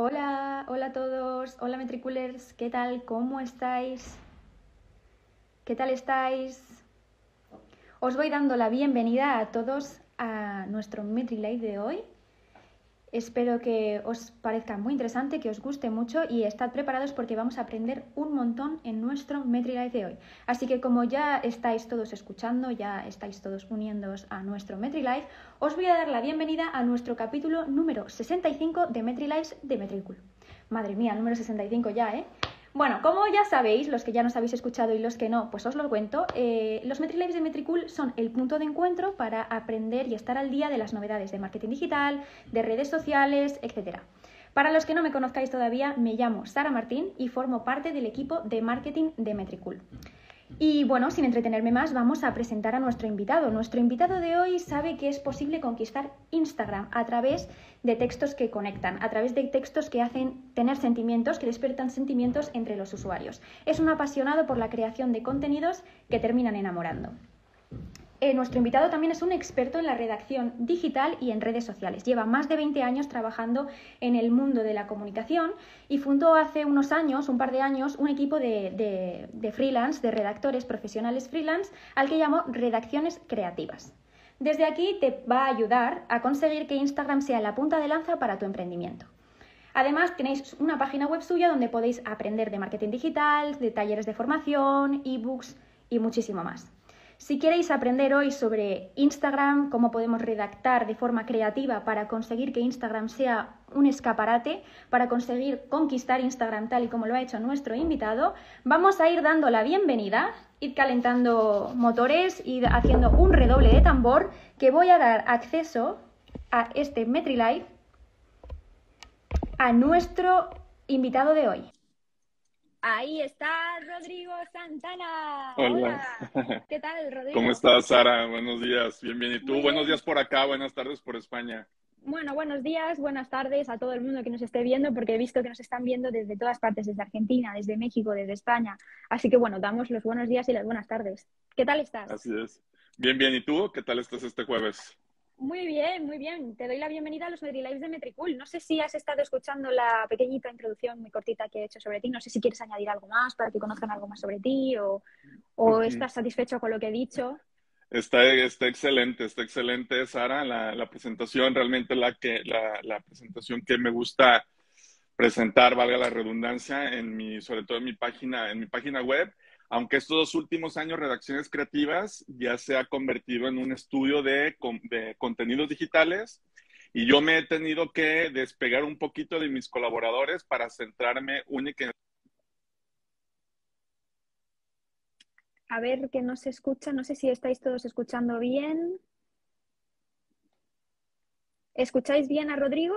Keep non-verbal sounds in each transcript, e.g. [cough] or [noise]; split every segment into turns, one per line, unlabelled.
Hola, hola a todos, hola Metriculers, ¿qué tal? ¿Cómo estáis? ¿Qué tal estáis? Os voy dando la bienvenida a todos a nuestro MetriLive de hoy. Espero que os parezca muy interesante, que os guste mucho y estad preparados porque vamos a aprender un montón en nuestro MetriLive de hoy. Así que como ya estáis todos escuchando, ya estáis todos uniéndoos a nuestro MetriLive, os voy a dar la bienvenida a nuestro capítulo número 65 de MetriLives de Metricool. Madre mía, número 65 ya, ¿eh? Bueno, como ya sabéis, los que ya nos habéis escuchado y los que no, pues os lo cuento, eh, los MetriLives de Metricool son el punto de encuentro para aprender y estar al día de las novedades de marketing digital, de redes sociales, etc. Para los que no me conozcáis todavía, me llamo Sara Martín y formo parte del equipo de marketing de Metricool. Y bueno, sin entretenerme más, vamos a presentar a nuestro invitado. Nuestro invitado de hoy sabe que es posible conquistar Instagram a través de textos que conectan, a través de textos que hacen tener sentimientos, que despiertan sentimientos entre los usuarios. Es un apasionado por la creación de contenidos que terminan enamorando. Eh, nuestro invitado también es un experto en la redacción digital y en redes sociales. Lleva más de 20 años trabajando en el mundo de la comunicación y fundó hace unos años, un par de años, un equipo de, de freelance, de redactores profesionales freelance, al que llamó Redacciones Creativas. Desde aquí te va a ayudar a conseguir que Instagram sea la punta de lanza para tu emprendimiento. Además, tenéis una página web suya donde podéis aprender de marketing digital, de talleres de formación, ebooks y muchísimo más. Si queréis aprender hoy sobre Instagram, cómo podemos redactar de forma creativa para conseguir que Instagram sea un escaparate, para conseguir conquistar Instagram tal y como lo ha hecho nuestro invitado, vamos a ir dando la bienvenida, ir calentando motores, y haciendo un redoble de tambor que voy a dar acceso a este MetriLive a nuestro invitado de hoy. Ahí está Rodrigo Santana.
Hola.
¿Qué tal, Rodrigo?
¿Cómo estás, Sara? Buenos días. Bienvenido. ¿Tú? Buenos días por acá, buenas tardes por España.
Bueno, buenos días, buenas tardes a todo el mundo que nos esté viendo, porque he visto que nos están viendo desde todas partes, desde Argentina, desde México, desde España. Así que bueno, damos los buenos días y las buenas tardes. ¿Qué tal estás?
Así es. Bien, bien. ¿Y tú? ¿Qué tal estás este jueves?
Muy bien, muy bien. Te doy la bienvenida a los MetriLives de Metricool. No sé si has estado escuchando la pequeñita introducción muy cortita que he hecho sobre ti. No sé si quieres añadir algo más para que conozcan algo más sobre ti o, estás satisfecho con lo que he dicho.
Está, está excelente, está excelente, Sara. La, presentación, realmente la, que, la, la, presentación que me gusta presentar, valga la redundancia, en mi, sobre todo en mi página, en mi página web aunque estos dos últimos años Redacciones Creativas ya se ha convertido en un estudio de, contenidos digitales y yo me he tenido que despegar un poquito de mis colaboradores para centrarme únicamente
A ver que no se escucha, no sé si estáis todos escuchando bien. ¿Escucháis bien a Rodrigo?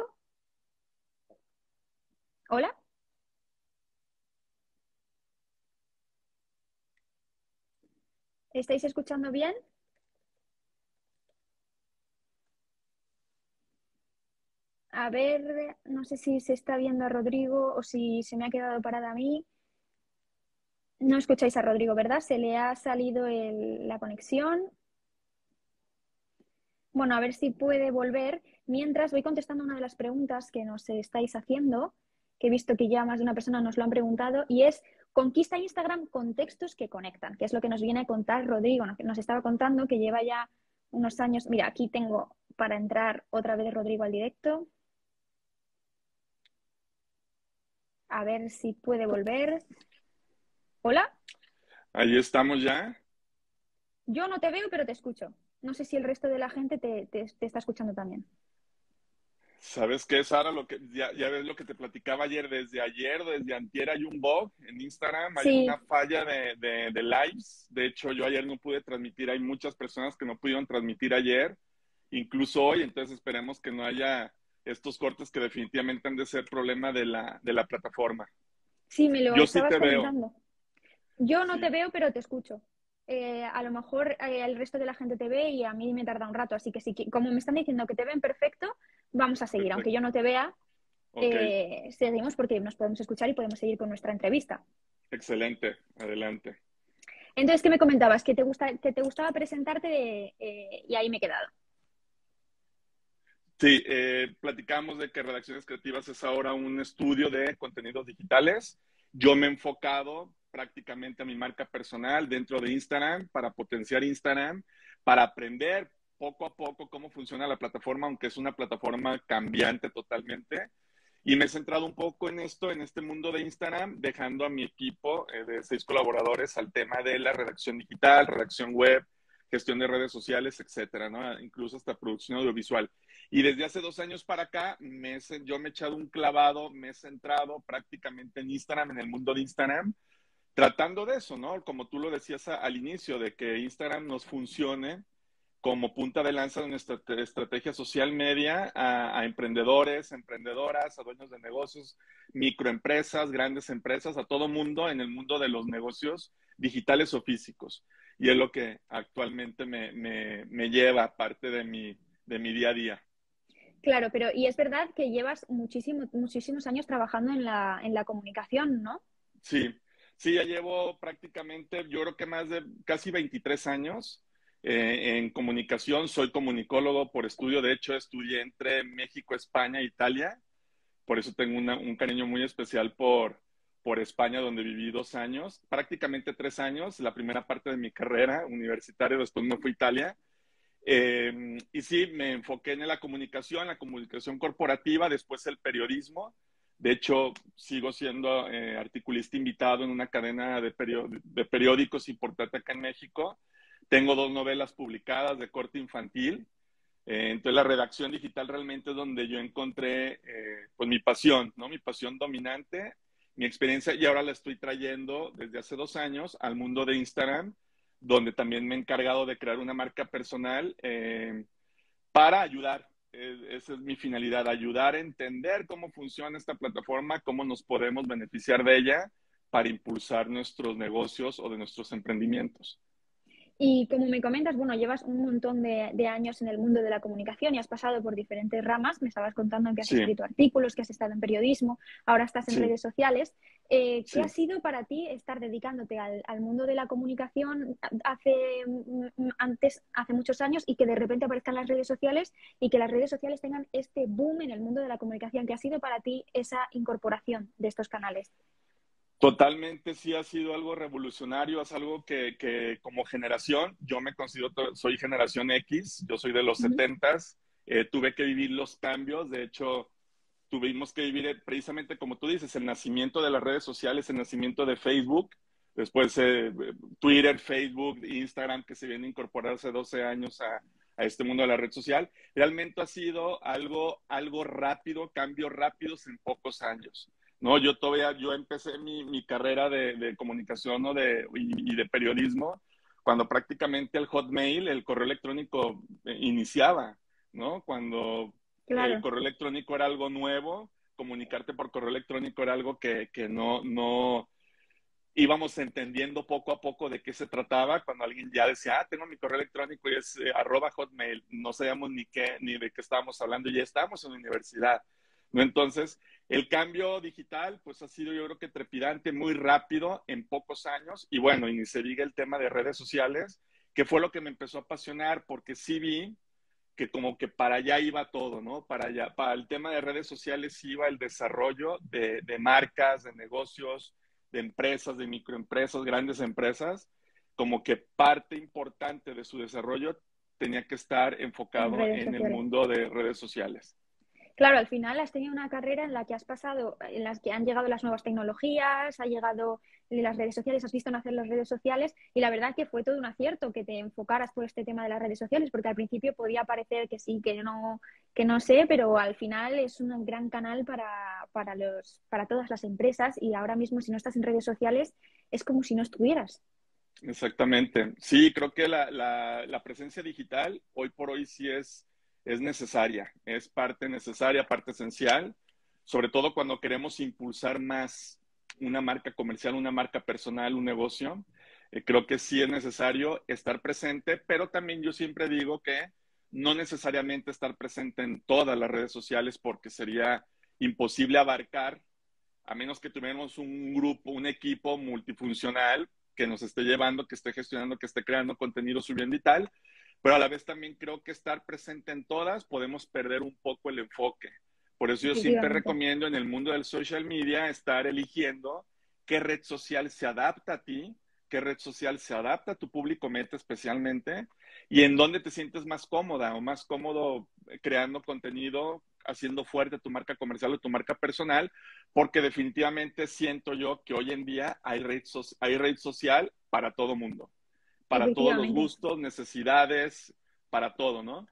¿Hola? ¿Estáis escuchando bien? A ver, no sé si se está viendo a Rodrigo o si se me ha quedado parada a mí. No escucháis a Rodrigo, ¿verdad? Se le ha salido la conexión. Bueno, a ver si puede volver. Mientras voy contestando una de las preguntas que nos estáis haciendo, que he visto que ya más de una persona nos lo han preguntado, y es Conquista Instagram con textos que conectan, que es lo que nos viene a contar Rodrigo, nos estaba contando que lleva ya unos años. Mira, aquí tengo para entrar otra vez Rodrigo al directo. A ver si puede volver. Hola.
Ahí estamos ya.
Yo no te veo, pero te escucho. No sé si el resto de la gente te está escuchando también.
¿Sabes qué, Sara? Lo que, ya, ya, ves lo que te platicaba ayer. Desde ayer, desde antier, hay un bug en Instagram. Hay una falla de, de, lives. De hecho, yo ayer no pude transmitir. Hay muchas personas que no pudieron transmitir ayer, incluso hoy. Entonces, esperemos que no haya estos cortes que definitivamente han de ser problema de la, de la plataforma.
Sí, me lo yo sí te veo. Yo no te veo, pero te escucho. Eh, a lo mejor eh, el resto de la gente te ve y a mí me tarda un rato. Así que sí, como me están diciendo que te ven perfecto, vamos a seguir. Aunque yo no te vea, eh, seguimos porque nos podemos escuchar y podemos seguir con nuestra entrevista.
Excelente, adelante.
Entonces, ¿qué me comentabas? Que te, gusta, que te gustaba presentarte y ahí me he quedado.
Sí, eh, platicamos de que Redacciones Creativas es ahora un estudio de contenidos digitales. Yo me he enfocado prácticamente a mi marca personal dentro de Instagram para potenciar Instagram, para aprender poco a poco cómo funciona la plataforma, aunque es una plataforma cambiante totalmente. Y me he centrado un poco en esto, en este mundo de Instagram, dejando a mi equipo eh, de seis colaboradores al tema de la redacción digital, redacción web, gestión de redes sociales, etcétera, ¿no? Incluso hasta producción audiovisual. Y desde hace dos años para acá, me, yo me he echado un clavado, me he centrado prácticamente en Instagram, en el mundo de Instagram, tratando de eso, ¿no? Como tú lo decías al inicio, de que Instagram nos funcione como punta de lanza de nuestra estrategia social media a, a, emprendedores, emprendedoras, a dueños de negocios, microempresas, grandes empresas, a todo mundo en el mundo de los negocios digitales o físicos y es lo que actualmente me, me, me lleva parte de mi, de mi día a día.
Claro, pero y es verdad que llevas muchísimo, muchísimos años trabajando en la, en la comunicación, ¿no?
Sí, sí, ya llevo prácticamente, yo creo que más de casi 23 años eh, en comunicación. Soy comunicólogo por estudio, de hecho estudié entre México, España e Italia, por eso tengo un cariño muy especial por, por España, donde viví dos años, prácticamente tres años, la primera parte de mi carrera universitaria, después me fui a Italia. Eh, y sí, me enfoqué en la comunicación, la comunicación corporativa, después el periodismo. De hecho, sigo siendo eh, articulista invitado en una cadena de, de, periódicos importante acá en México. Tengo dos novelas publicadas de corte infantil. Eh, entonces, la redacción digital realmente es donde yo encontré pues mi pasión, ¿no? Mi pasión dominante mi experiencia y ahora la estoy trayendo desde hace dos años al mundo de Instagram, donde también me he encargado de crear una marca personal eh, para ayudar. esa es mi finalidad, ayudar a entender cómo funciona esta plataforma, cómo nos podemos beneficiar de ella para impulsar nuestros negocios o de nuestros emprendimientos.
Y como me comentas, bueno, llevas un montón de, años en el mundo de la comunicación y has pasado por diferentes ramas. Me estabas contando que has escrito artículos, que has estado en periodismo, ahora estás en redes sociales. Eh, ¿Qué ha sido para ti estar dedicándote al, mundo de la comunicación hace, mm, antes, hace muchos años y que de repente aparezcan las redes sociales y que las redes sociales tengan este boom en el mundo de la comunicación? ¿Qué ha sido para ti esa incorporación de estos canales?
Totalmente sí ha sido algo revolucionario, es algo que, que como generación, yo me considero, soy generación X, yo soy de los setentas, eh, tuve que vivir los cambios, de hecho, tuvimos que vivir eh, precisamente como tú dices, el nacimiento de las redes sociales, el nacimiento de Facebook, después eh, Twitter, Facebook, Instagram, que se viene a incorporar hace 12 años a, a, este mundo de la red social, realmente ha sido algo, algo rápido, cambios rápidos en pocos años. No, yo todavía, yo empecé mi, mi carrera de, de comunicación ¿no? de, y, de periodismo cuando prácticamente el hotmail, el correo electrónico eh, iniciaba, ¿no? Cuando el correo electrónico era algo nuevo, comunicarte por correo electrónico era algo que, que no, no íbamos entendiendo poco a poco de qué se trataba. Cuando alguien ya decía, ah, tengo mi correo electrónico y es eh, arroba hotmail, no sabíamos ni qué, ni de qué estábamos hablando, ya estábamos en la universidad. ¿no? Entonces, el cambio digital, pues ha sido yo creo que trepidante, muy rápido, en pocos años. Y bueno, y ni se diga el tema de redes sociales, que fue lo que me empezó a apasionar, porque sí vi que como que para allá iba todo, ¿no? Para allá, para el tema de redes sociales iba el desarrollo de, de marcas, de negocios, de empresas, de microempresas, grandes empresas, como que parte importante de su desarrollo tenía que estar enfocado en el mundo de redes sociales.
Claro, al final has tenido una carrera en la que has pasado, en las que han llegado las nuevas tecnologías, ha llegado las redes sociales, has visto nacer las redes sociales y la verdad que fue todo un acierto que te enfocaras por este tema de las redes sociales, porque al principio podía parecer que sí, que no, que no sé, pero al final es un gran canal para, para, los, para todas las empresas y ahora mismo si no estás en redes sociales es como si no estuvieras.
Exactamente. Sí, creo que la, la, la presencia digital hoy por hoy sí es es necesaria, es parte necesaria, parte esencial, sobre todo cuando queremos impulsar más una marca comercial, una marca personal, un negocio. Eh, creo que sí es necesario estar presente, pero también yo siempre digo que no necesariamente estar presente en todas las redes sociales porque sería imposible abarcar, a menos que tuviéramos un grupo, un equipo multifuncional que nos esté llevando, que esté gestionando, que esté creando contenido subiendo y tal, pero a la vez también creo que estar presente en todas podemos perder un poco el enfoque. Por eso yo siempre recomiendo en el mundo del social media estar eligiendo qué red social se adapta a ti, qué red social se adapta a tu público meta especialmente y en dónde te sientes más cómoda o más cómodo creando contenido, haciendo fuerte tu marca comercial o tu marca personal, porque definitivamente siento yo que hoy en día hay red, hay red social para todo mundo, para todos los gustos, necesidades, para todo, ¿no?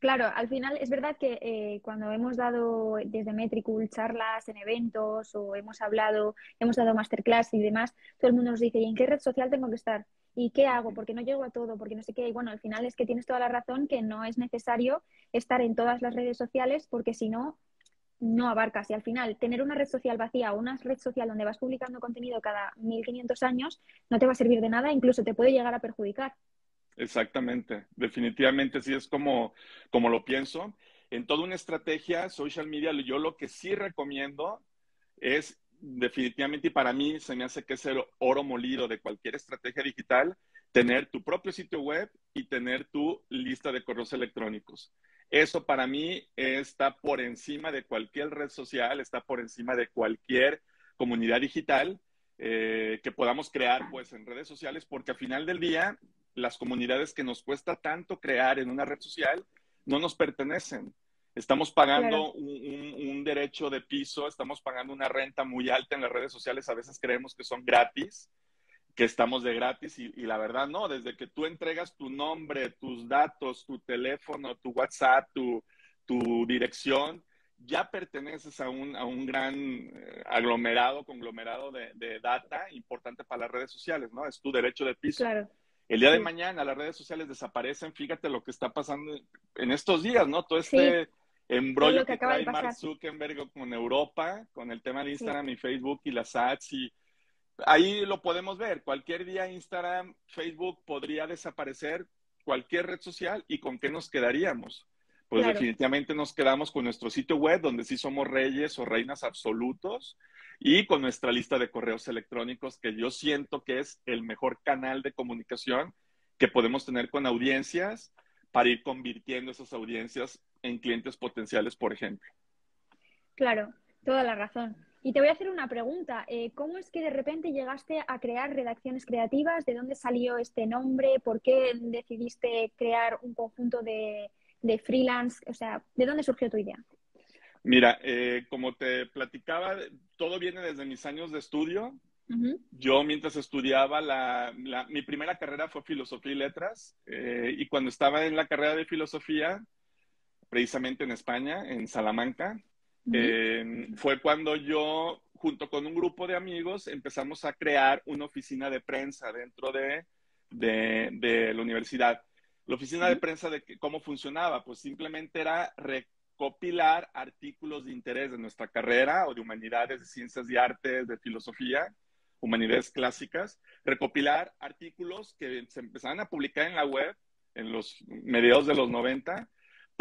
Claro, al final es verdad que eh, cuando hemos dado desde Metricool charlas en eventos o hemos hablado, hemos dado masterclass y demás, todo el mundo nos dice, ¿y en qué red social tengo que estar? ¿Y qué hago? Porque no llego a todo, porque no sé qué. Y bueno, al final es que tienes toda la razón que no es necesario estar en todas las redes sociales porque si no, no abarcas. Y al final, tener una red social vacía o una red social donde vas publicando contenido cada 1500 años no te va a servir de nada, incluso te puede llegar a perjudicar.
Exactamente, definitivamente sí es como, como lo pienso. En toda una estrategia social media, yo lo que sí recomiendo es definitivamente, y para mí se me hace que es el oro molido de cualquier estrategia digital, tener tu propio sitio web y tener tu lista de correos electrónicos. Eso para mí está por encima de cualquier red social, está por encima de cualquier comunidad digital eh, que podamos crear pues en redes sociales, porque al final del día las comunidades que nos cuesta tanto crear en una red social no nos pertenecen. Estamos pagando un, derecho de piso, estamos pagando una renta muy alta en las redes sociales, a veces creemos que son gratis, que estamos de gratis y, la verdad no, desde que tú entregas tu nombre, tus datos, tu teléfono, tu WhatsApp, tu, dirección, ya perteneces a un, a un gran eh, aglomerado, conglomerado de, de, data importante para las redes sociales, ¿no? Es tu derecho de piso. Claro. El día de mañana las redes sociales desaparecen, fíjate lo que está pasando en estos días, ¿no? Todo este embrollo que, trae Mark Zuckerberg con Europa, con el tema de Instagram y Facebook y las ads y ahí lo podemos ver. Cualquier día Instagram, Facebook podría desaparecer, cualquier red social y con qué nos quedaríamos. Pues definitivamente nos quedamos con nuestro sitio web donde sí somos reyes o reinas absolutos y con nuestra lista de correos electrónicos, que yo siento que es el mejor canal de comunicación que podemos tener con audiencias para ir convirtiendo esas audiencias en clientes potenciales, por ejemplo.
Claro, toda la razón. Y te voy a hacer una pregunta. Eh, ¿Cómo es que de repente llegaste a crear redacciones creativas? ¿De dónde salió este nombre? ¿Por qué decidiste crear un conjunto de, de freelance? O sea, ¿de dónde surgió tu idea?
Mira, eh, como te platicaba, todo viene desde mis años de estudio. Yo mientras estudiaba, la, mi primera carrera fue filosofía y letras. Eh, y cuando estaba en la carrera de filosofía, precisamente en España, en Salamanca, eh, fue cuando yo, junto con un grupo de amigos, empezamos a crear una oficina de prensa dentro de, de, la universidad. La oficina de prensa, de ¿cómo funcionaba? Pues simplemente era recopilar artículos de interés de nuestra carrera o de humanidades, de ciencias y artes, de filosofía, humanidades clásicas, recopilar artículos que se empezaban a publicar en la web en los mediados de los 90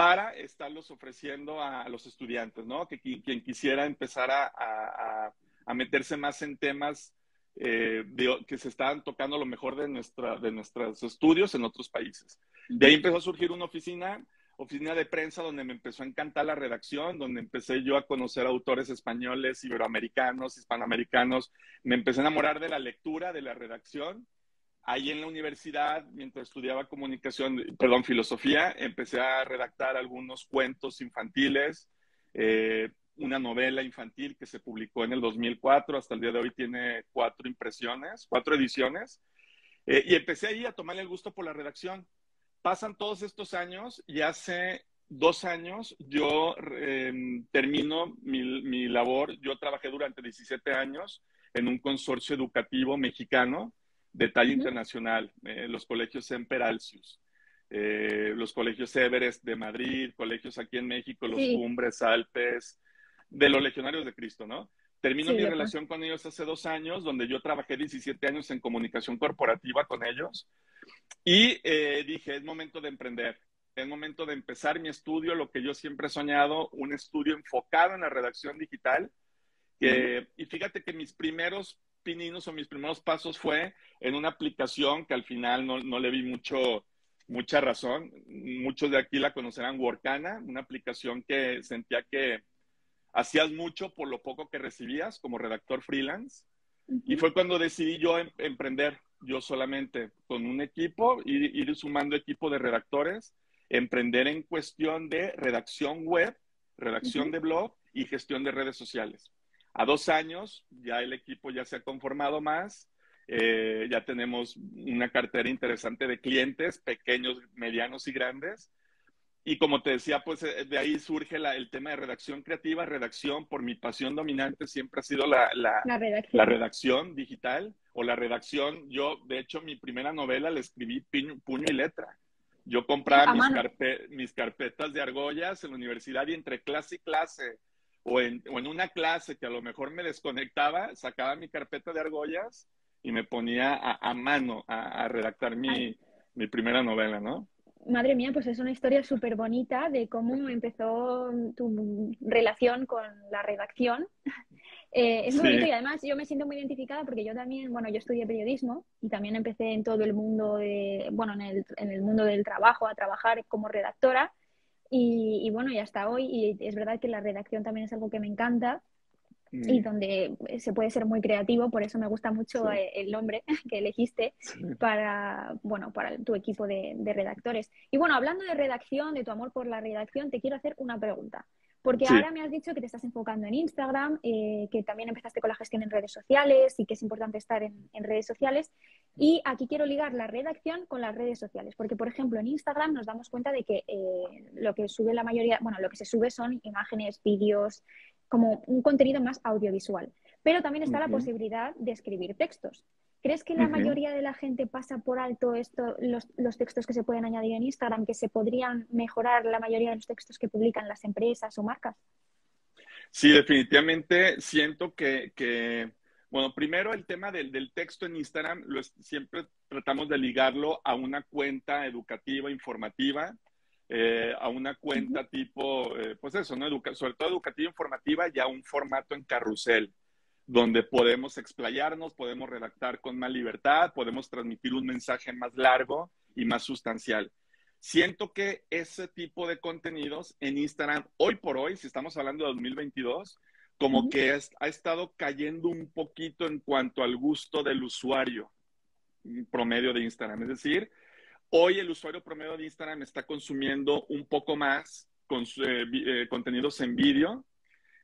para estarlos ofreciendo a los estudiantes, ¿no? Que quien quisiera empezar a, meterse más en temas eh, que se estaban tocando lo mejor de, nuestra, de nuestros estudios en otros países. De ahí empezó a surgir una oficina oficina de prensa donde me empezó a encantar la redacción, donde empecé yo a conocer autores españoles, iberoamericanos, hispanoamericanos. Me empecé a enamorar de la lectura, de la redacción. Ahí en la universidad, mientras estudiaba comunicación, perdón, filosofía, empecé a redactar algunos cuentos infantiles, eh, una novela infantil que se publicó en el 2004, hasta el día de hoy tiene cuatro impresiones, cuatro ediciones. Eh, y empecé ahí a tomarle el gusto por la redacción pasan todos estos años y hace dos años yo em, termino mi, labor. Yo trabajé durante 17 años en un consorcio educativo mexicano de talla internacional, eh, los colegios Semper Alcius, eh, los colegios Everest de Madrid, colegios aquí en México, los Cumbres, Alpes, de los Legionarios de Cristo, ¿no? Termino mi relación con ellos hace dos años, donde yo trabajé 17 años en comunicación corporativa con ellos. Y eh, dije, es momento de emprender, es momento de empezar mi estudio, lo que yo siempre he soñado, un estudio enfocado en la redacción digital. y fíjate que mis primeros pininos o mis primeros pasos fue en una aplicación que al final no, le vi mucho, mucha razón. Muchos de aquí la conocerán, Workana, una aplicación que sentía que hacías mucho por lo poco que recibías como redactor freelance. Y fue cuando decidí yo em, emprender, yo solamente, con un equipo, ir, ir sumando equipo de redactores, emprender en cuestión de redacción web, redacción de blog y gestión de redes sociales. A dos años ya el equipo ya se ha conformado más, eh, ya tenemos una cartera interesante de clientes, pequeños, medianos y grandes. Y como te decía, pues eh, de ahí surge el tema de redacción creativa. Redacción, por mi pasión dominante, siempre ha sido la, la, redacción. digital o la redacción. Yo, de hecho, mi primera novela la escribí puño, y letra. Yo compraba mis, mis, carpetas de argollas en la universidad y entre clase y clase, o en, o en una clase que a lo mejor me desconectaba, sacaba mi carpeta de argollas y me ponía a, mano a, redactar mi, mi, primera novela, ¿no?
Madre mía, pues es una historia súper bonita de cómo empezó tu relación con la redacción. [laughs] Eh, es muy bonito y además yo me siento muy identificada porque yo también, bueno, yo estudié periodismo y también empecé en todo el mundo, de, bueno, en el, en el mundo del trabajo, a trabajar como redactora y, y, bueno, y hasta hoy, y es verdad que la redacción también es algo que me encanta y mm. donde se puede ser muy creativo, por eso me gusta mucho eh, el nombre [laughs] que elegiste para, bueno, para tu equipo de, redactores. Y bueno, hablando de redacción, de tu amor por la redacción, te quiero hacer una pregunta. Porque ahora me has dicho que te estás enfocando en Instagram, eh, que también empezaste con la gestión en redes sociales y que es importante estar en, redes sociales. Y aquí quiero ligar la redacción con las redes sociales, porque por ejemplo en Instagram nos damos cuenta de que eh, lo que sube la mayoría, bueno, lo que se sube son imágenes, vídeos, como un contenido más audiovisual. Pero también está la posibilidad de escribir textos. ¿Crees que la mayoría de la gente pasa por alto esto, los, textos que se pueden añadir en Instagram, que se podrían mejorar la mayoría de los textos que publican las empresas o marcas?
Sí, definitivamente siento que, bueno, primero el tema del, texto en Instagram, lo siempre tratamos de ligarlo a una cuenta educativa, informativa, eh, a una cuenta tipo, eh, pues eso, ¿no? sobre todo educativa informativa y a un formato en carrusel, donde podemos explayarnos, podemos redactar con más libertad, podemos transmitir un mensaje más largo y más sustancial. Siento que ese tipo de contenidos en Instagram, hoy por hoy, si estamos hablando de 2022, como que ha estado cayendo un poquito en cuanto al gusto del usuario promedio de Instagram. Es decir, Hoy el usuario promedio de Instagram está consumiendo un poco más con, eh, eh, contenidos en vídeo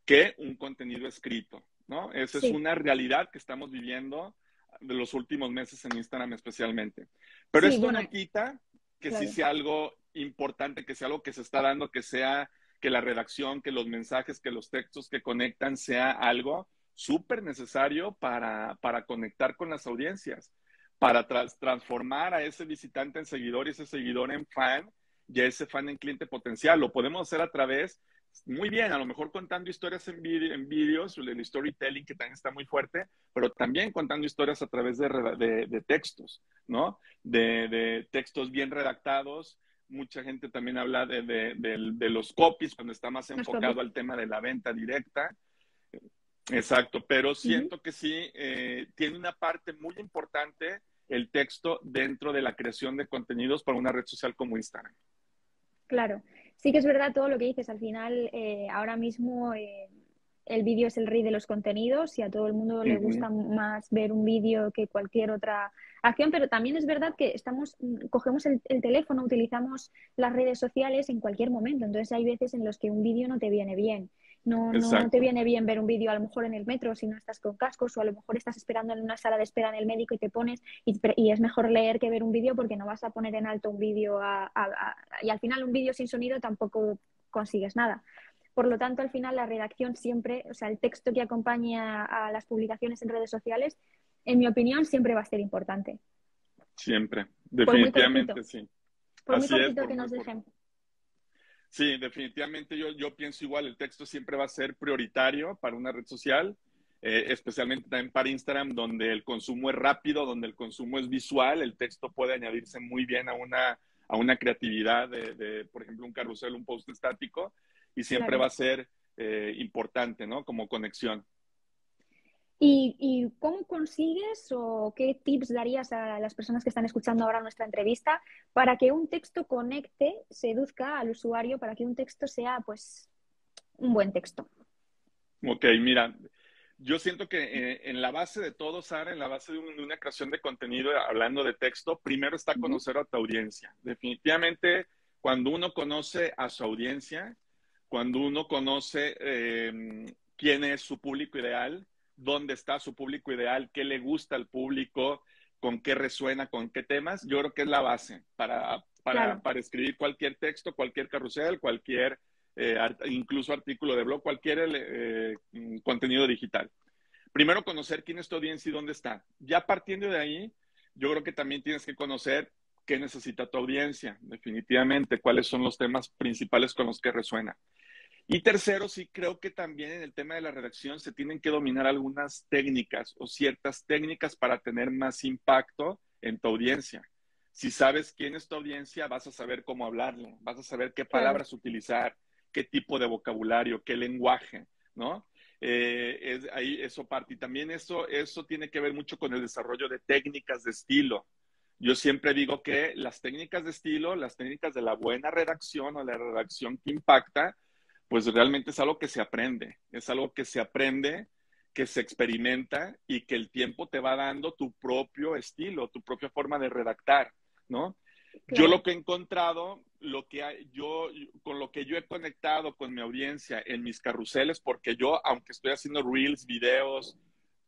que un contenido escrito, ¿no? Esa es una realidad que estamos viviendo de los últimos meses en Instagram especialmente. Pero esto no quita que sí sea algo importante, que sea algo que se está dando, que sea que la redacción, que los mensajes, que los textos que conectan sea algo súper necesario para, para conectar con las audiencias para transformar a ese visitante en seguidor y ese seguidor en fan y ese fan en cliente potencial. Lo podemos hacer a través, muy bien, a lo mejor contando historias en, en vídeos, el storytelling que también está muy fuerte, pero también contando historias a través de, textos, ¿no? De, textos bien redactados. Mucha gente también habla de, los copies cuando está más enfocado al tema de la venta directa. Exacto, pero siento que sí, eh, tiene una parte muy importante el texto dentro de la creación de contenidos para una red social como Instagram.
Claro, sí que es verdad todo lo que dices. Al final, eh, ahora mismo eh, el vídeo es el rey de los contenidos y a todo el mundo le gusta más ver un vídeo que cualquier otra acción, pero también es verdad que estamos, cogemos el, teléfono, utilizamos las redes sociales en cualquier momento. Entonces hay veces en los que un vídeo no te viene bien. No, no, te viene bien ver un vídeo a lo mejor en el metro si no estás con cascos o a lo mejor estás esperando en una sala de espera en el médico y te pones y, es mejor leer que ver un vídeo porque no vas a poner en alto un vídeo y al final un vídeo sin sonido tampoco consigues nada. Por lo tanto, al final la redacción siempre, o sea, el texto que acompaña a las publicaciones en redes sociales, en mi opinión, siempre va a ser importante.
Siempre, definitivamente sí.
Por muy cortito que nos dejen.
Sí, definitivamente yo, yo pienso igual, el texto siempre va a ser prioritario para una red social, eh, especialmente también para Instagram, donde el consumo es rápido, donde el consumo es visual, el texto puede añadirse muy bien a una, a una creatividad de, por ejemplo, un carrusel, un post estático, y siempre va a ser eh, importante, ¿no? Como conexión.
¿Y, cómo consigues o qué tips darías a las personas que están escuchando ahora nuestra entrevista para que un texto conecte, seduzca al usuario, para que un texto sea pues un buen texto?
Ok, mira, yo siento que eh, en la base de todo, Sara, en la base de, una creación de contenido hablando de texto, primero está conocer a tu audiencia. Definitivamente, cuando uno conoce a su audiencia, cuando uno conoce em, quién es su público ideal, dónde está su público ideal, qué le gusta al público, con qué resuena, con qué temas, yo creo que es la base para, para, para escribir cualquier texto, cualquier carrusel, cualquier, eh, incluso artículo de blog, cualquier eh, contenido digital. Primero, conocer quién es tu audiencia y dónde está. Ya partiendo de ahí, yo creo que también tienes que conocer qué necesita tu audiencia, definitivamente, cuáles son los temas principales con los que resuena. Y tercero, sí creo que también en el tema de la redacción se tienen que dominar algunas técnicas o ciertas técnicas para tener más impacto en tu audiencia. Si sabes quién es tu audiencia, vas a saber cómo hablarle, vas a saber qué palabras utilizar, qué tipo de vocabulario, qué lenguaje, ¿no? Eh, es, ahí eso parte. Y también eso, eso tiene que ver mucho con el desarrollo de técnicas de estilo. Yo siempre digo que las técnicas de estilo, las técnicas de la buena redacción o la redacción que impacta, pues realmente es algo que se aprende, es algo que se aprende, que se experimenta y que el tiempo te va dando tu propio estilo, tu propia forma de redactar, ¿no? Yo lo que he encontrado, lo que yo, con lo que yo he conectado con mi audiencia en mis carruseles, porque yo, aunque estoy haciendo reels, videos,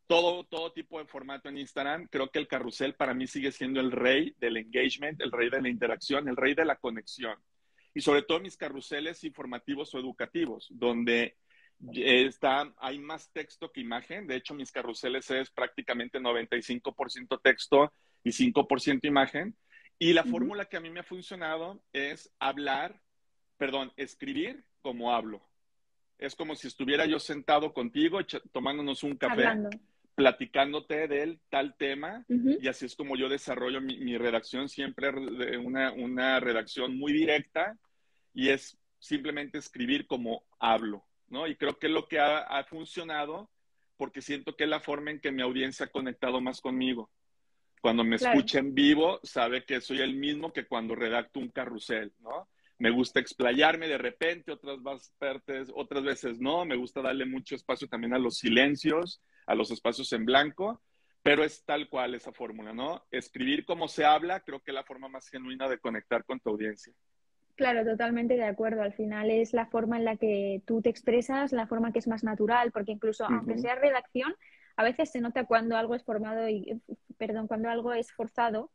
todo, todo tipo de formato en Instagram, creo que el carrusel para mí sigue siendo el rey del engagement, el rey de la interacción, el rey de la conexión y sobre todo mis carruseles informativos o educativos, donde está, hay más texto que imagen. De hecho, mis carruseles es prácticamente 95% texto y 5% imagen. Y la fórmula que a mí me ha funcionado es hablar, perdón, escribir como hablo. Es como si estuviera yo sentado contigo, tomándonos un café, platicándote del tal tema. Y así es como yo desarrollo mi, redacción, siempre una, una redacción muy directa, y es simplemente escribir como hablo, ¿no? Y creo que es lo que ha, funcionado porque siento que es la forma en que mi audiencia ha conectado más conmigo. Cuando me escucha en vivo, sabe que soy el mismo que cuando redacto un carrusel, ¿no? Me gusta explayarme de repente, otras, partes, otras veces no. Me gusta darle mucho espacio también a los silencios, a los espacios en blanco, pero es tal cual esa fórmula, ¿no? Escribir como se habla, creo que es la forma más genuina de conectar con tu audiencia.
Claro, totalmente de acuerdo. Al final es la forma en la que tú te expresas, la forma que es más natural, porque incluso aunque sea redacción, a veces se nota cuando algo es formado y, perdón, cuando algo es forzado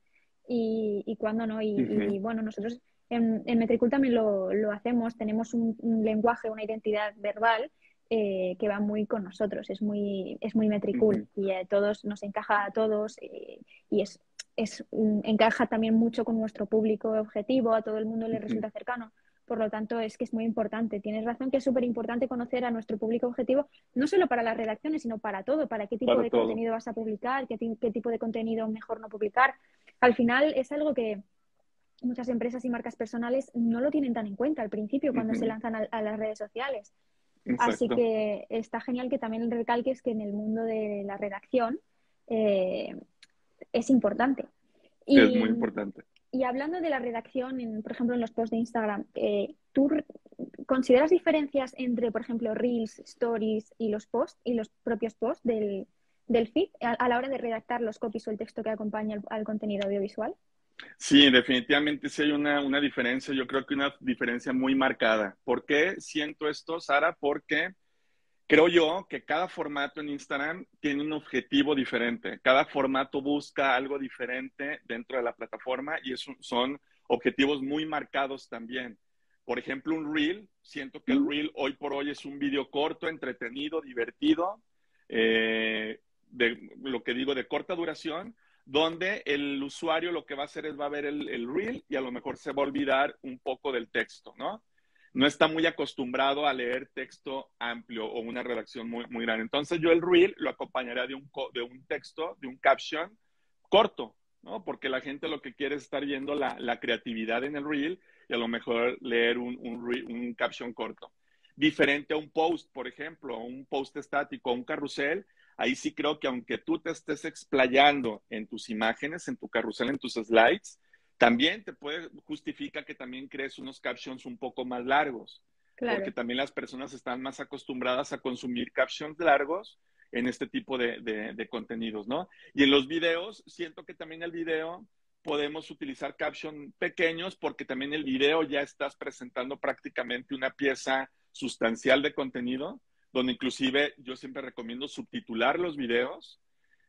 y, y cuando no. Y, bueno, nosotros en, en Metricool también lo, lo hacemos, tenemos un, lenguaje, una identidad verbal eh, que va muy con nosotros, es muy, es muy Metricool y a todos nos encaja a todos eh, y es es, mm, encaja también mucho con nuestro público objetivo, a todo el mundo le resulta cercano. Por lo tanto, es que es muy importante. Tienes razón que es súper importante conocer a nuestro público objetivo, no solo para las redacciones, sino para todo, para qué tipo de contenido vas a publicar, qué, qué tipo de contenido mejor no publicar. Al final es algo que muchas empresas y marcas personales no lo tienen tan en cuenta al principio cuando se lanzan a, las redes sociales. Así que está genial que también recalques que en el mundo de la redacción eh, es importante.
Y, es muy importante.
Y hablando de la redacción, en, por ejemplo, en los posts de Instagram, eh, ¿tú consideras diferencias entre, por ejemplo, Reels, Stories y los posts y los propios posts del, del feed a, la hora de redactar los copies o el texto que acompaña al, contenido audiovisual?
Sí, definitivamente sí hay una, una, diferencia, yo creo que una diferencia muy marcada. ¿Por qué siento esto, Sara? Porque Creo yo que cada formato en Instagram tiene un objetivo diferente. Cada formato busca algo diferente dentro de la plataforma y son objetivos muy marcados también. Por ejemplo, un reel. Siento que el reel hoy por hoy es un video corto, entretenido, divertido, eh, de lo que digo de corta duración, donde el usuario lo que va a hacer es va a ver el, el reel y a lo mejor se va a olvidar un poco del texto, ¿no? no está muy acostumbrado a leer texto amplio o una redacción muy, muy grande. Entonces yo el reel lo acompañaría de un, de un texto, de un caption corto, ¿no? Porque la gente lo que quiere es estar viendo la, la creatividad en el reel y a lo mejor leer un, un, caption corto. Diferente a un post, por ejemplo, un post estático, un carrusel, ahí sí creo que aunque tú te estés explayando en tus imágenes, en tu carrusel, en tus slides, también te puede, justifica que también crees unos captions un poco más largos. Porque también las personas están más acostumbradas a consumir captions largos en este tipo de, de, contenidos, ¿no? Y en los videos, siento que también el video podemos utilizar captions pequeños porque también el video ya estás presentando prácticamente una pieza sustancial de contenido, donde inclusive yo siempre recomiendo subtitular los videos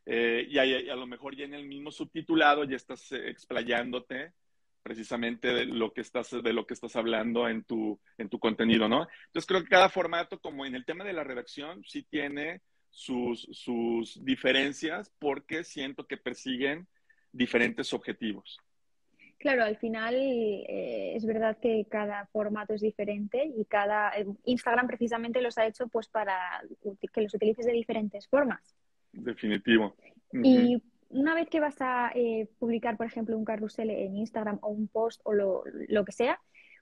eh, y, a, lo mejor ya en el mismo subtitulado ya estás eh, explayándote precisamente de lo que estás de lo que estás hablando en tu en tu contenido, ¿no? Entonces creo que cada formato, como en el tema de la redacción, sí tiene sus, sus diferencias porque siento que persiguen diferentes objetivos.
Claro, al final eh, es verdad que cada formato es diferente y cada Instagram precisamente los ha hecho pues para que los utilices de diferentes formas.
Definitivo.
Y una vez que vas a eh, publicar, por ejemplo, un carrusel en Instagram o un post o lo, lo, que sea,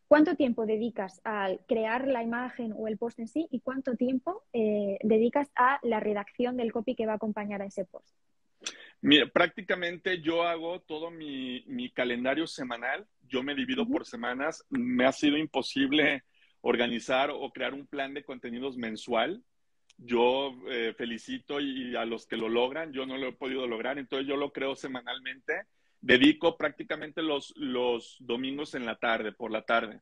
¿cuánto tiempo dedicas al crear la imagen o el post en sí y cuánto tiempo eh, dedicas a la redacción del copy que va a acompañar a ese post?
Mira, prácticamente yo hago todo mi, mi calendario semanal, yo me divido por semanas, me ha sido imposible organizar o crear un plan de contenidos mensual yo eh, felicito y a los que lo logran, yo no lo he podido lograr, entonces yo lo creo semanalmente. Dedico prácticamente los, los domingos en la tarde, por la tarde,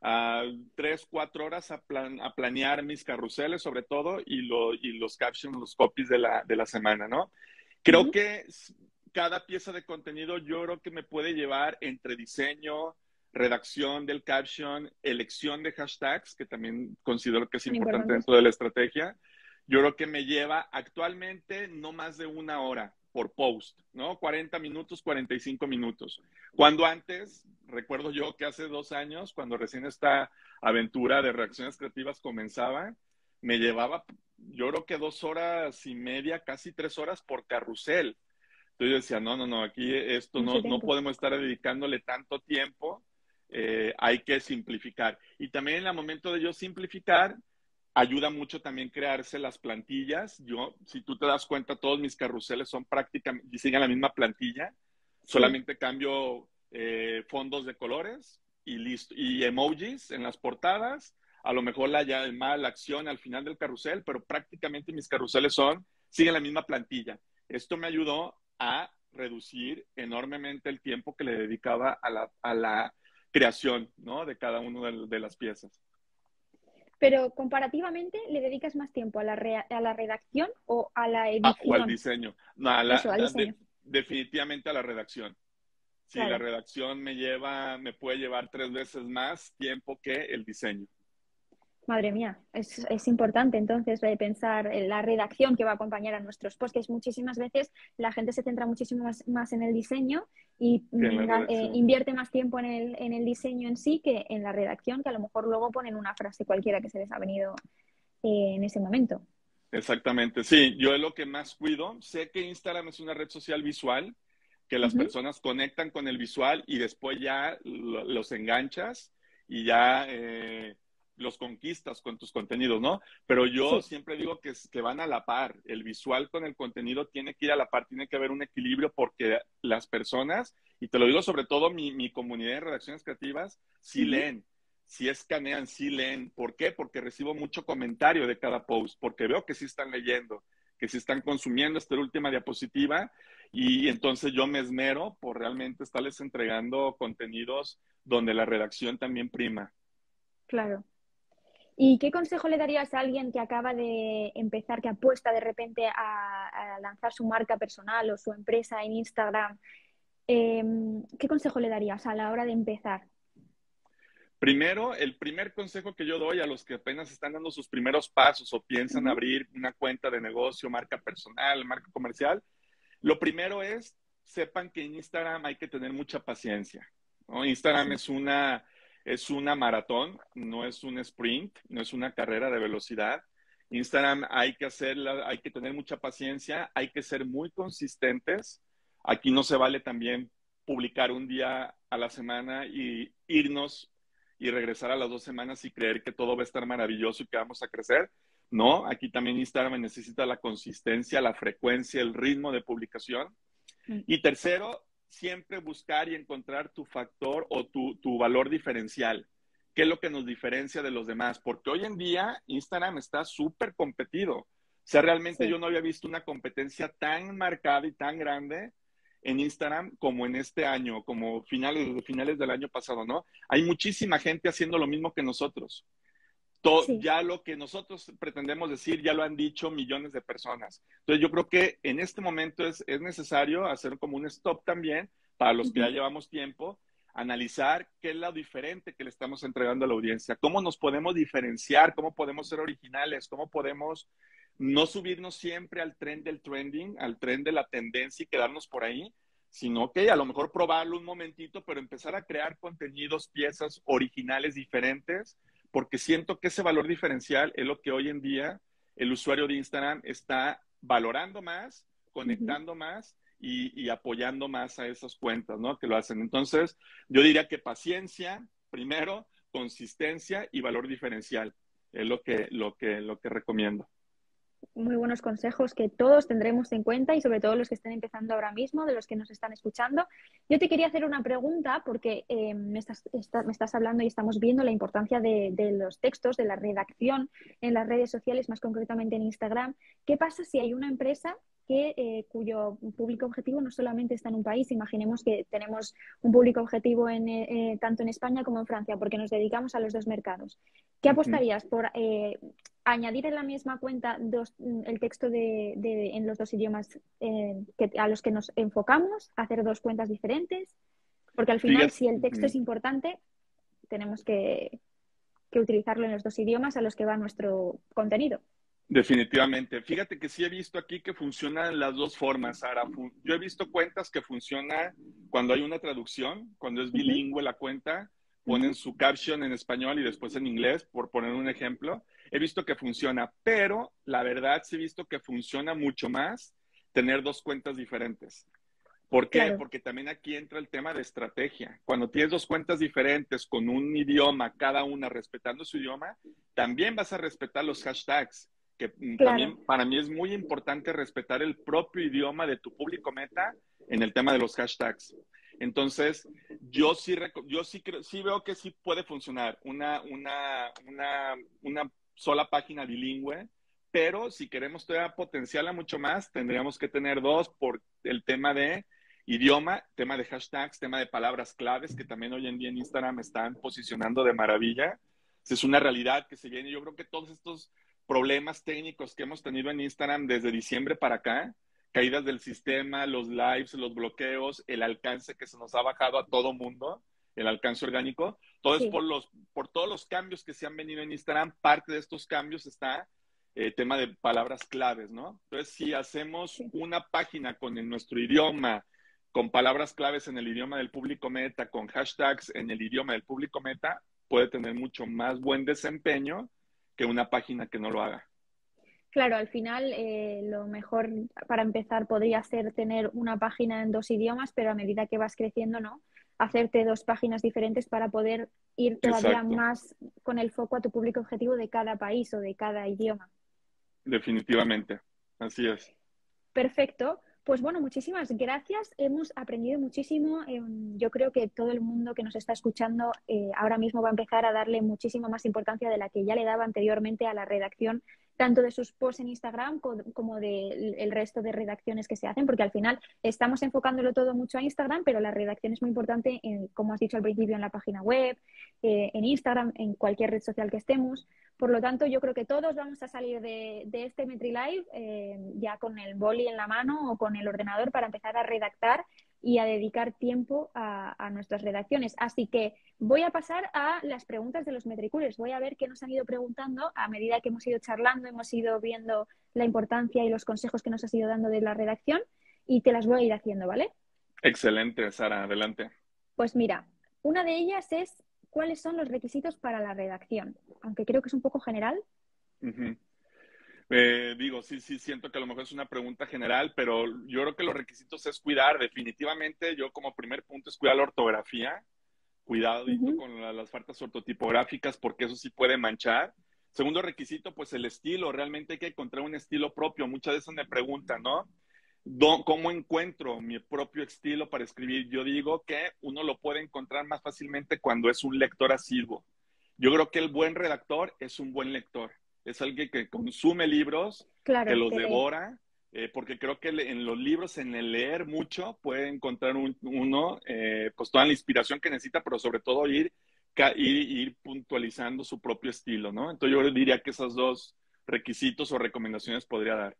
a tres, cuatro horas a, a planear mis carruseles sobre todo y, lo, y los captions, los copies de la, de la semana, ¿no? Creo que cada pieza de contenido yo creo que me puede llevar entre diseño, redacción del caption, elección de hashtags, que también considero que es importante dentro de la estrategia. Yo creo que me lleva actualmente no más de una hora por post, ¿no? 40 minutos, 45 minutos. Cuando antes, recuerdo yo que hace dos años, cuando recién esta aventura de reacciones creativas comenzaba, me llevaba, yo creo que dos horas y media, casi tres horas por carrusel. Entonces yo decía, no, no, no, aquí esto no, no podemos estar dedicándole tanto tiempo eh, hay que simplificar. Y también en el momento de yo simplificar, ayuda mucho también crearse las plantillas. Yo, si tú te das cuenta, todos mis carruseles son prácticamente, siguen la misma plantilla, solamente cambio eh, fondos de colores y listo, y emojis en las portadas, a lo mejor la, la acción al final del carrusel, pero prácticamente mis carruseles son, siguen la misma plantilla. Esto me ayudó a reducir enormemente el tiempo que le dedicaba a la, a la creación ¿no? de cada una de, las piezas.
Pero comparativamente, ¿le dedicas más tiempo a la, a la redacción o a la edición?
o al diseño. No, definitivamente a la redacción. Sí, la redacción me lleva, me puede llevar tres veces más tiempo que el diseño.
Madre mía, es, es, importante entonces pensar en la redacción que va a acompañar a nuestros posts, que es muchísimas veces la gente se centra muchísimo más, en el diseño y eh, invierte más tiempo en el, en el diseño en sí que en la redacción, que a lo mejor luego ponen una frase cualquiera que se les ha venido eh, en ese momento.
Exactamente, sí, yo es lo que más cuido. Sé que Instagram es una red social visual, que las personas conectan con el visual y después ya los enganchas y ya... Eh, los conquistas con tus contenidos, ¿no? Pero yo siempre digo que, que van a la par. El visual con el contenido tiene que ir a la par, tiene que haber un equilibrio porque las personas, y te lo digo sobre todo mi, mi comunidad de redacciones creativas, sí leen, sí escanean, sí leen. ¿Por qué? Porque recibo mucho comentario de cada post, porque veo que sí están leyendo, que sí están consumiendo esta última diapositiva y entonces yo me esmero por realmente estarles entregando contenidos donde la redacción también prima.
Claro. ¿Y qué consejo le darías a alguien que acaba de empezar, que apuesta de repente a, lanzar su marca personal o su empresa en Instagram? Em, ¿Qué consejo le darías a la hora de empezar?
Primero, el primer consejo que yo doy a los que apenas están dando sus primeros pasos o piensan abrir una cuenta de negocio, marca personal, marca comercial, lo primero es sepan que en Instagram hay que tener mucha paciencia. Instagram es una es una maratón, no es un sprint, no es una carrera de velocidad. Instagram hay que hacerla, hay que tener mucha paciencia, hay que ser muy consistentes. Aquí no se vale también publicar un día a la semana y irnos y regresar a las dos semanas y creer que todo va a estar maravilloso y que vamos a crecer, No, aquí también Instagram necesita la consistencia, la frecuencia, el ritmo de publicación. Mm. Y tercero, siempre buscar y encontrar tu factor o tu, tu valor diferencial. ¿Qué es lo que nos diferencia de los demás? Porque hoy en día Instagram está súper competido. O sea, realmente yo no había visto una competencia tan marcada y tan grande en Instagram como en este año, como finales, finales del año pasado, ¿no? Hay muchísima gente haciendo lo mismo que nosotros. Todo, Ya lo que nosotros pretendemos decir, ya lo han dicho millones de personas. Entonces, yo creo que en este momento es, es necesario hacer como un stop también para los que ya llevamos tiempo, analizar qué es lo diferente que le estamos entregando a la audiencia, cómo nos podemos diferenciar, cómo podemos ser originales, cómo podemos no subirnos siempre al tren del trending, al tren de la tendencia y quedarnos por ahí, sino que a lo mejor probarlo un momentito, pero empezar a crear contenidos, piezas originales diferentes, porque siento que ese valor diferencial es lo que hoy en día el usuario de Instagram está valorando más, conectando más y, apoyando más a esas cuentas, ¿no? Que lo hacen. Entonces, yo diría que paciencia, primero, consistencia y valor diferencial es lo que, lo que, lo que recomiendo
muy buenos consejos que todos tendremos en cuenta y sobre todo los que estén empezando ahora mismo, de los que nos están escuchando. Yo te quería hacer una pregunta porque eh, me, estás, me, estás, hablando y estamos viendo la importancia de, de, los textos, de la redacción en las redes sociales, más concretamente en Instagram. ¿Qué pasa si hay una empresa que, eh, cuyo público objetivo no solamente está en un país, imaginemos que tenemos un público objetivo en, eh, tanto en España como en Francia, porque nos dedicamos a los dos mercados. ¿Qué apostarías por eh, añadir en la misma cuenta el texto de, en los dos idiomas a los que nos enfocamos, hacer dos cuentas diferentes? Porque al final, si el texto es importante, tenemos que utilizarlo en los dos idiomas a los que va nuestro contenido.
Definitivamente. Fíjate que sí he visto aquí que funcionan las dos formas, Sara. Yo he visto cuentas que funcionan cuando hay una traducción, cuando es bilingüe la cuenta, ponen su caption en español y después en inglés, por poner un ejemplo. He visto que funciona, pero la verdad sí he visto que funciona mucho más tener dos cuentas diferentes. ¿Por qué? Porque también aquí entra el tema de estrategia. Cuando tienes dos cuentas diferentes con un idioma, cada una respetando su idioma, también vas a respetar los hashtags que también para mí es muy importante respetar el propio idioma de tu público meta en el tema de los hashtags. Entonces, yo sí, yo sí, creo, sí veo que sí puede funcionar una, una, una, una sola página bilingüe, pero si queremos todavía potenciarla mucho más, tendríamos que tener dos por el tema de idioma, tema de hashtags, tema de palabras claves, que también hoy en día en Instagram están posicionando de maravilla. Es una realidad que se viene. Yo creo que todos estos problemas técnicos que hemos tenido en Instagram desde diciembre para acá, caídas del sistema, los lives, los bloqueos, el alcance que se nos ha bajado a todo mundo, el alcance orgánico, todo es por, los, por todos los cambios que se han venido en Instagram. Parte de estos cambios está el eh, tema de palabras claves, ¿no? Entonces, si hacemos una página con nuestro idioma, con palabras claves en el idioma del público meta, con hashtags en el idioma del público meta, puede tener mucho más buen desempeño que una página que no lo haga.
Claro, al final eh, lo mejor para empezar podría ser tener una página en dos idiomas, pero a medida que vas creciendo, ¿no? Hacerte dos páginas diferentes para poder ir todavía más con el foco a tu público objetivo de cada país o de cada idioma.
Definitivamente, así es.
Perfecto. Pues bueno, muchísimas gracias. Hemos aprendido muchísimo. Em, yo creo que todo el mundo que nos está escuchando eh, ahora mismo va a empezar a darle muchísima más importancia de la que ya le daba anteriormente a la redacción tanto de sus posts en Instagram como del resto de redacciones que se hacen, porque al final estamos enfocándolo todo mucho a Instagram, pero la redacción es muy importante, en, como has dicho al principio, en la página web, eh, en Instagram, en cualquier red social que estemos. Por lo tanto, yo creo que todos vamos a salir de, este MetriLive eh, ya con el boli en la mano o con el ordenador para empezar a redactar y a dedicar tiempo a, nuestras redacciones. Así que voy a pasar a las preguntas de los metriculers. Voy a ver qué nos han ido preguntando a medida que hemos ido charlando, hemos ido viendo la importancia y los consejos que nos has ido dando de la redacción y te las voy a ir haciendo, ¿vale?
Excelente, Sara, adelante.
Pues mira, una de ellas es cuáles son los requisitos para la redacción, aunque creo que es un poco general.
Eh, digo, sí, sí, siento que a lo mejor es una pregunta general, pero yo creo que los requisitos es cuidar, definitivamente, yo como primer punto es cuidar la ortografía, cuidado con las faltas ortotipográficas, porque eso sí puede manchar. Segundo requisito, pues el estilo. Realmente hay que encontrar un estilo propio. Muchas veces me preguntan, ¿no? ¿Cómo encuentro mi propio estilo para escribir? Yo digo que uno lo puede encontrar más fácilmente cuando es un lector asiduo. Yo creo que el buen redactor es un buen lector. Es alguien que consume libros, que los devora, eh, porque creo que en los libros, en el leer mucho, puede encontrar uno eh, pues toda la inspiración que necesita, pero sobre todo ir, ir, puntualizando su propio estilo, ¿no? Entonces yo diría que esos dos requisitos o recomendaciones podría dar.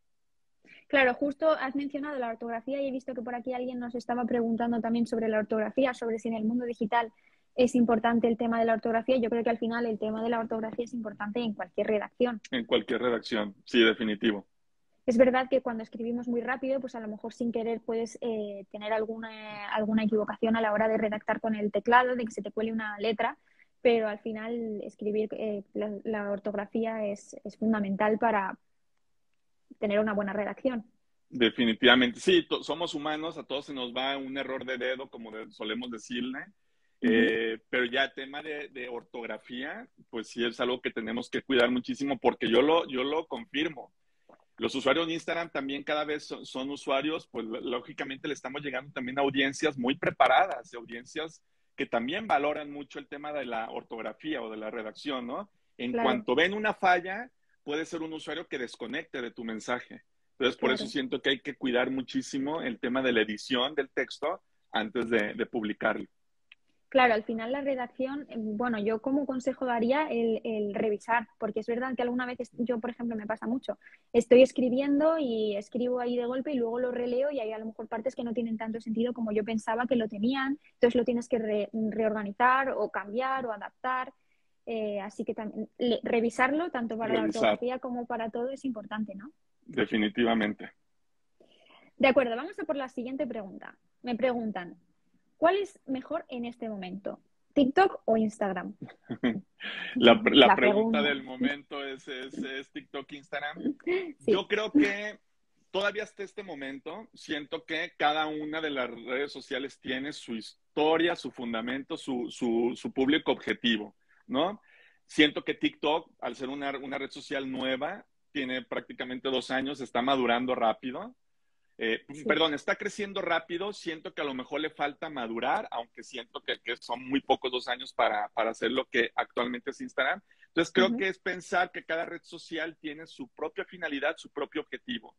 Claro, justo has mencionado la ortografía y he visto que por aquí alguien nos estaba preguntando también sobre la ortografía, sobre si en el mundo digital es importante el tema de la ortografía. Yo creo que al final el tema de la ortografía es importante en cualquier redacción.
En cualquier redacción, sí, definitivo.
Es verdad que cuando escribimos muy rápido, pues a lo mejor sin querer puedes eh, tener alguna, alguna equivocación a la hora de redactar con el teclado, de que se te cuele una letra, pero al final escribir eh, la, ortografía es, es, fundamental para tener una buena redacción.
Definitivamente, sí, somos humanos, a todos se nos va un error de dedo, como solemos decirle, eh, pero ya el tema de, de, ortografía, pues sí es algo que tenemos que cuidar muchísimo porque yo lo, yo lo confirmo. Los usuarios de Instagram también cada vez son, usuarios, pues lógicamente le estamos llegando también a audiencias muy preparadas, audiencias que también valoran mucho el tema de la ortografía o de la redacción, ¿no? En cuanto ven una falla, puede ser un usuario que desconecte de tu mensaje. Entonces, por eso siento que hay que cuidar muchísimo el tema de la edición del texto antes de publicarlo.
Claro, al final la redacción, eh, bueno, yo como consejo daría el, revisar, porque es verdad que alguna vez yo, por ejemplo, me pasa mucho. Estoy escribiendo y escribo ahí de golpe y luego lo releo y hay a lo mejor partes que no tienen tanto sentido como yo pensaba que lo tenían. Entonces lo tienes que reorganizar o cambiar o adaptar. Eh, así que también revisarlo, tanto para la ortografía como para todo, es importante, ¿no?
Definitivamente.
De acuerdo, vamos a por la siguiente pregunta. Me preguntan, ¿Cuál es mejor en este momento? ¿TikTok o Instagram? [laughs]
la, pregunta, del momento es, es, TikTok, Instagram. Yo creo que todavía hasta este momento siento que cada una de las redes sociales tiene su historia, su fundamento, su, su, público objetivo, ¿no? Siento que TikTok, al ser una, una red social nueva, tiene prácticamente dos años, está madurando rápido. Eh, perdón, está creciendo rápido, siento que a lo mejor le falta madurar, aunque siento que, son muy pocos dos años para, hacer lo que actualmente es Instagram. Entonces creo que es pensar que cada red social tiene su propia finalidad, su propio objetivo.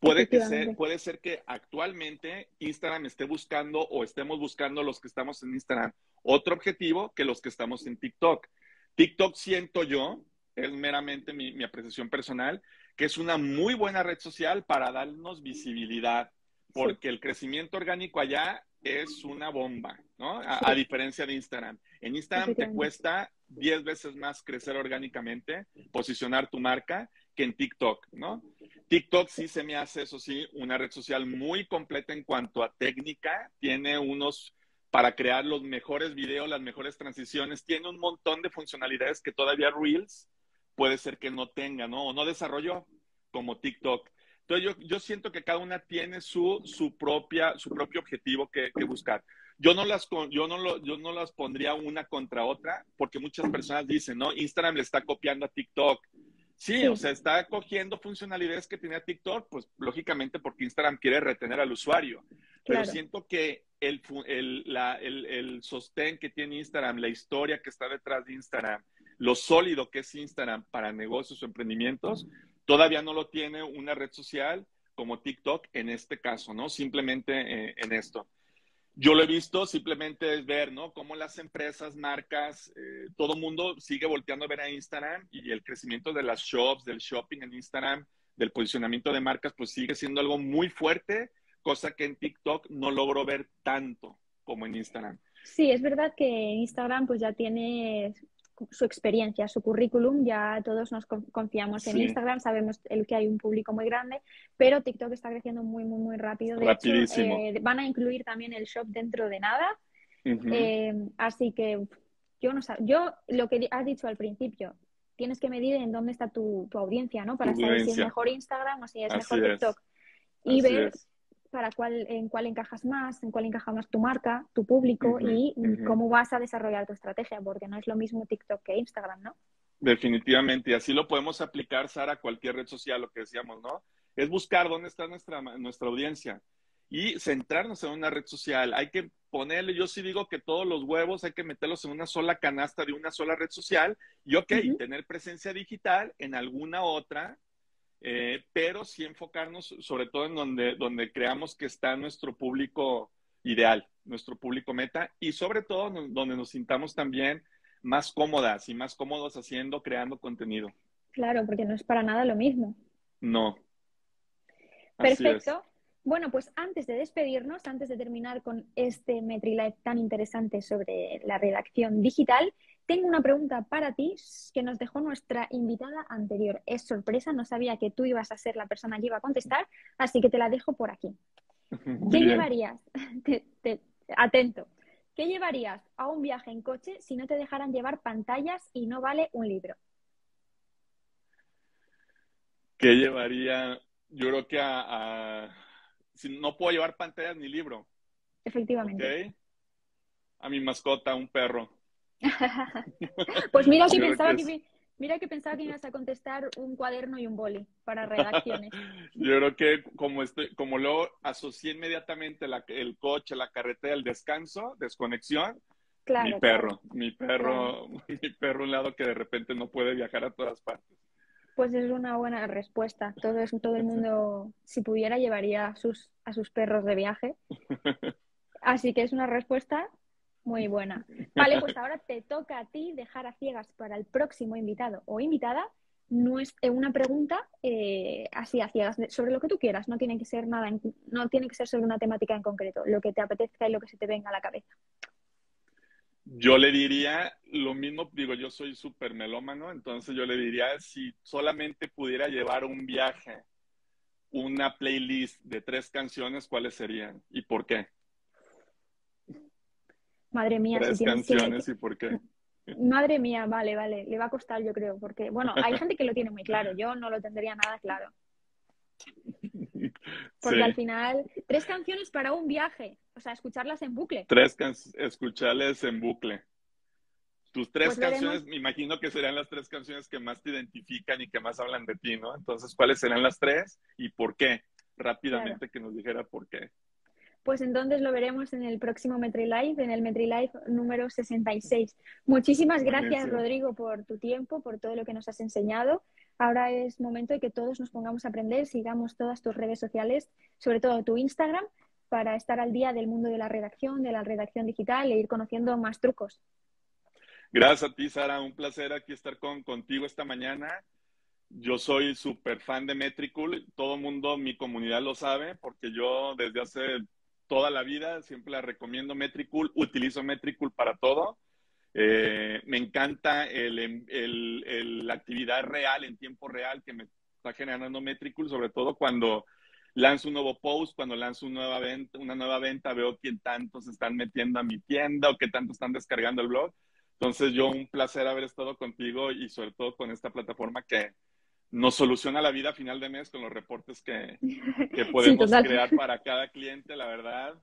Puede, que ser, puede ser que actualmente Instagram esté buscando o estemos buscando los que estamos en Instagram otro objetivo que los que estamos en TikTok. TikTok siento yo, es meramente mi apreciación personal, que es una muy buena red social para darnos visibilidad, porque el crecimiento orgánico allá es una bomba, ¿no? A, diferencia de Instagram. En Instagram te cuesta 10 veces más crecer orgánicamente, posicionar tu marca, que en TikTok, ¿no? TikTok sí se me hace, eso sí, una red social muy completa en cuanto a técnica. Tiene unos para crear los mejores videos, las mejores transiciones. Tiene un montón de funcionalidades que todavía Reels puede ser que no tenga, ¿no? O no desarrolló como TikTok. Entonces yo, yo siento que cada una tiene su, su, propia, su propio objetivo que, buscar. Yo no, las, yo, no lo, yo no las pondría una contra otra porque muchas personas dicen, ¿no? Instagram le está copiando a TikTok. Sí, o sea, está cogiendo funcionalidades que tenía TikTok, pues lógicamente porque Instagram quiere retener al usuario. Pero siento que el, el, la, el, el, sostén que tiene Instagram, la historia que está detrás de Instagram, lo sólido que es Instagram para negocios o emprendimientos, todavía no lo tiene una red social como TikTok en este caso, ¿no? Simplemente eh, en esto. Yo lo he visto, simplemente es ver, ¿no? Cómo las empresas, marcas, eh, todo mundo sigue volteando a ver a Instagram y el crecimiento de las shops, del shopping en Instagram, del posicionamiento de marcas, pues sigue siendo algo muy fuerte, cosa que en TikTok no logro ver tanto como en Instagram.
Sí, es verdad que Instagram pues ya tiene su experiencia, su currículum, ya todos nos confiamos en Instagram, sabemos el que hay un público muy grande, pero TikTok está creciendo muy, muy, muy rápido. De hecho, eh, van a incluir también el shop dentro de nada. Eh, así que yo no sé, yo lo que has dicho al principio, tienes que medir en dónde está tu, audiencia, ¿no? Para saber si es mejor Instagram o si es mejor TikTok. Y ver para cuál, en cuál encajas más, en cuál encaja más tu marca, tu público y cómo vas a desarrollar tu estrategia, porque no es lo mismo TikTok que Instagram, ¿no?
Definitivamente, y así lo podemos aplicar, Sara, a cualquier red social, lo que decíamos, ¿no? Es buscar dónde está nuestra, nuestra audiencia y centrarnos en una red social. Hay que ponerle, yo sí digo que todos los huevos hay que meterlos en una sola canasta de una sola red social y, ok, tener presencia digital en alguna otra, eh, pero sí enfocarnos sobre todo en donde, donde creamos que está nuestro público ideal, nuestro público meta y sobre todo donde nos sintamos también más cómodas y más cómodos haciendo, creando contenido.
Claro, porque no es para nada lo mismo.
No.
Perfecto. Bueno, pues antes de despedirnos, antes de terminar con este MetriLive tan interesante sobre la redacción digital, tengo una pregunta para ti que nos dejó nuestra invitada anterior. Es sorpresa, no sabía que tú ibas a ser la persona que iba a contestar, así que te la dejo por aquí. [laughs] ¿Qué llevarías? [laughs] atento. ¿Qué llevarías a un viaje en coche si no te dejaran llevar pantallas y no vale un libro?
¿Qué llevaría? Yo creo que a, si no puedo llevar pantallas ni libro.
Efectivamente.
A mi mascota, un perro. [laughs]
pues mira si pensaba que, Mira que pensaba que ibas a contestar un cuaderno y un boli para redacciones. [laughs]
Yo creo que como, este, como lo asocié inmediatamente el coche, la carretera, el descanso, desconexión, mi perro, mi perro, [laughs] mi perro un lado que de repente no puede viajar a todas partes.
Pues es una buena respuesta. Todo, todo el mundo, si pudiera, llevaría a sus, a sus perros de viaje. Así que es una respuesta muy buena. Vale, pues ahora te toca a ti dejar a ciegas para el próximo invitado o invitada eh, una pregunta eh, así a ciegas sobre lo que tú quieras. No tiene que ser nada, no tiene que ser sobre una temática en concreto. Lo que te apetezca y lo que se te venga a la cabeza.
Yo le diría lo mismo, digo, yo soy súper melómano, entonces yo le diría si solamente pudiera llevar un viaje, una playlist de tres canciones, ¿cuáles serían y por qué?
Madre mía,
Tres canciones y por qué. [laughs]
Madre mía, vale, vale, le va a costar yo creo, porque bueno, hay gente que lo tiene muy claro, yo no lo tendría nada claro. [laughs] Porque al final, tres canciones para un viaje, o sea, escucharlas en bucle.
Tres canciones, escucharles en bucle. Tus tres pues canciones, me imagino que serán las tres canciones que más te identifican y que más hablan de ti, ¿no? Entonces, ¿cuáles serán las tres y por qué? Rápidamente que nos dijera por qué
pues entonces lo veremos en el próximo MetriLive, en el MetriLive número 66. Muchísimas gracias, Rodrigo, por tu tiempo, por todo lo que nos has enseñado. Ahora es momento de que todos nos pongamos a aprender, sigamos todas tus redes sociales, sobre todo tu Instagram, para estar al día del mundo de la redacción, de la redacción digital e ir conociendo más trucos.
Gracias a ti, Sara. Un placer aquí estar con, contigo esta mañana. Yo soy súper fan de Metricool. Todo el mundo, mi comunidad lo sabe, porque yo desde hace toda la vida, siempre la recomiendo Metricool, utilizo Metricool para todo. Eh, me encanta la actividad real, en tiempo real, que me está generando Metricool, sobre todo cuando lanzo un nuevo post, cuando lanzo una nueva venta, una nueva venta veo quién tanto se están metiendo a mi tienda o qué tanto están descargando el blog. Entonces, yo un placer haber estado contigo y sobre todo con esta plataforma que, nos soluciona la vida a final de mes con los reportes que, [laughs] podemos crear para cada cliente, la verdad.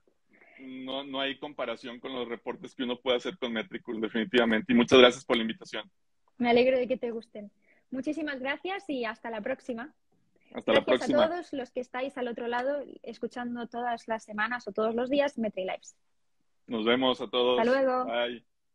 No, no hay comparación con los reportes que uno puede hacer con Metricool, definitivamente. Y muchas gracias por la invitación.
Me alegro de que te gusten. Muchísimas gracias y hasta la próxima.
Hasta la próxima.
a todos los que estáis al otro lado escuchando todas las semanas o todos los días MetriLives.
Nos vemos a todos.
Hasta luego.
Bye.